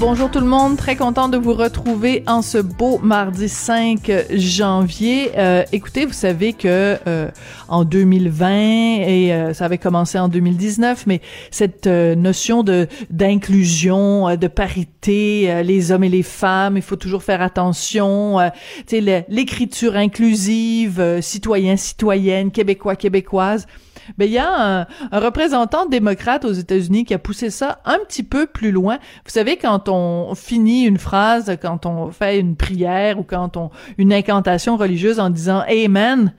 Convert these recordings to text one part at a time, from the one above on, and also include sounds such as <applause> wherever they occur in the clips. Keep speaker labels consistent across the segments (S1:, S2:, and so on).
S1: Bonjour tout le monde, très content de vous retrouver en ce beau mardi 5 janvier. Euh, écoutez, vous savez que euh, en 2020 et euh, ça avait commencé en 2019, mais cette euh, notion de d'inclusion, euh, de parité, les hommes et les femmes, il faut toujours faire attention. tu sais, l'écriture inclusive, citoyen, citoyenne, québécois, québécoise ben il y a un, représentant démocrate aux États-Unis qui a poussé ça un petit peu plus loin. Vous savez quand on finit une phrase, quand on fait une prière ou quand on une incantation religieuse en disant Amen.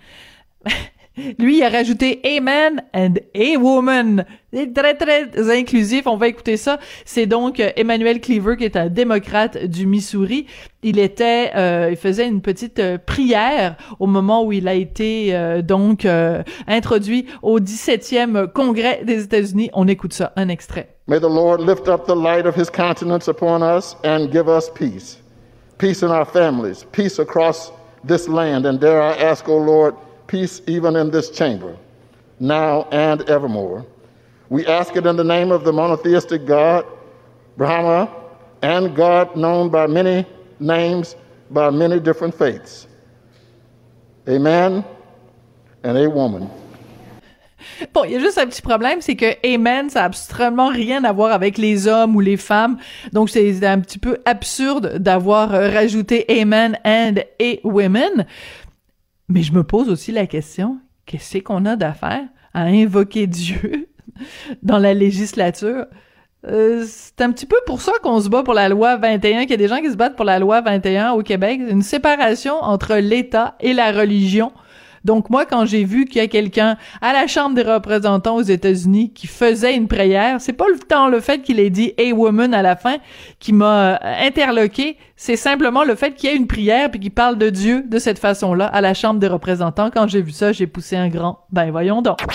S1: Lui, il a rajouté Amen and a woman. C'est très, très inclusif. On va écouter ça. C'est donc euh, Emmanuel Cleaver, qui est un démocrate du Missouri. Il était, euh, il faisait une petite euh, prière au moment où il a été donc introduit au 17e Congrès des États-Unis. On écoute ça, un extrait.
S2: May the Lord lift up the light of his countenance upon us and give us peace. Peace in our families, peace across this land. And dare I ask, O Lord, peace even in this chamber, now and evermore. We ask it in the name of the monotheistic God, Brahma, and God known by many names, by many different faiths. Amen and a woman.
S1: Bon, il y a juste un petit problème, c'est que Amen, ça a absolument rien à voir avec les hommes ou les femmes. Donc, c'est un petit peu absurde d'avoir rajouté Amen and a women. Mais je me pose aussi la question, qu'est-ce qu'on a d'affaire à invoquer Dieu <laughs> dans la législature? Euh, c'est un petit peu pour ça qu'on se bat pour la loi 21, qu'il y a des gens qui se battent pour la loi 21 au Québec, une séparation entre l'État et la religion. Donc moi, quand j'ai vu qu'il y a quelqu'un à la Chambre des représentants aux États-Unis qui faisait une prière, c'est pas le temps le fait qu'il ait dit "Hey woman" à la fin qui m'a euh, interloqué, c'est simplement le fait qu'il y ait une prière puis qu'il parle de Dieu de cette façon-là à la Chambre des représentants. Quand j'ai vu ça, j'ai poussé un grand "Ben voyons donc".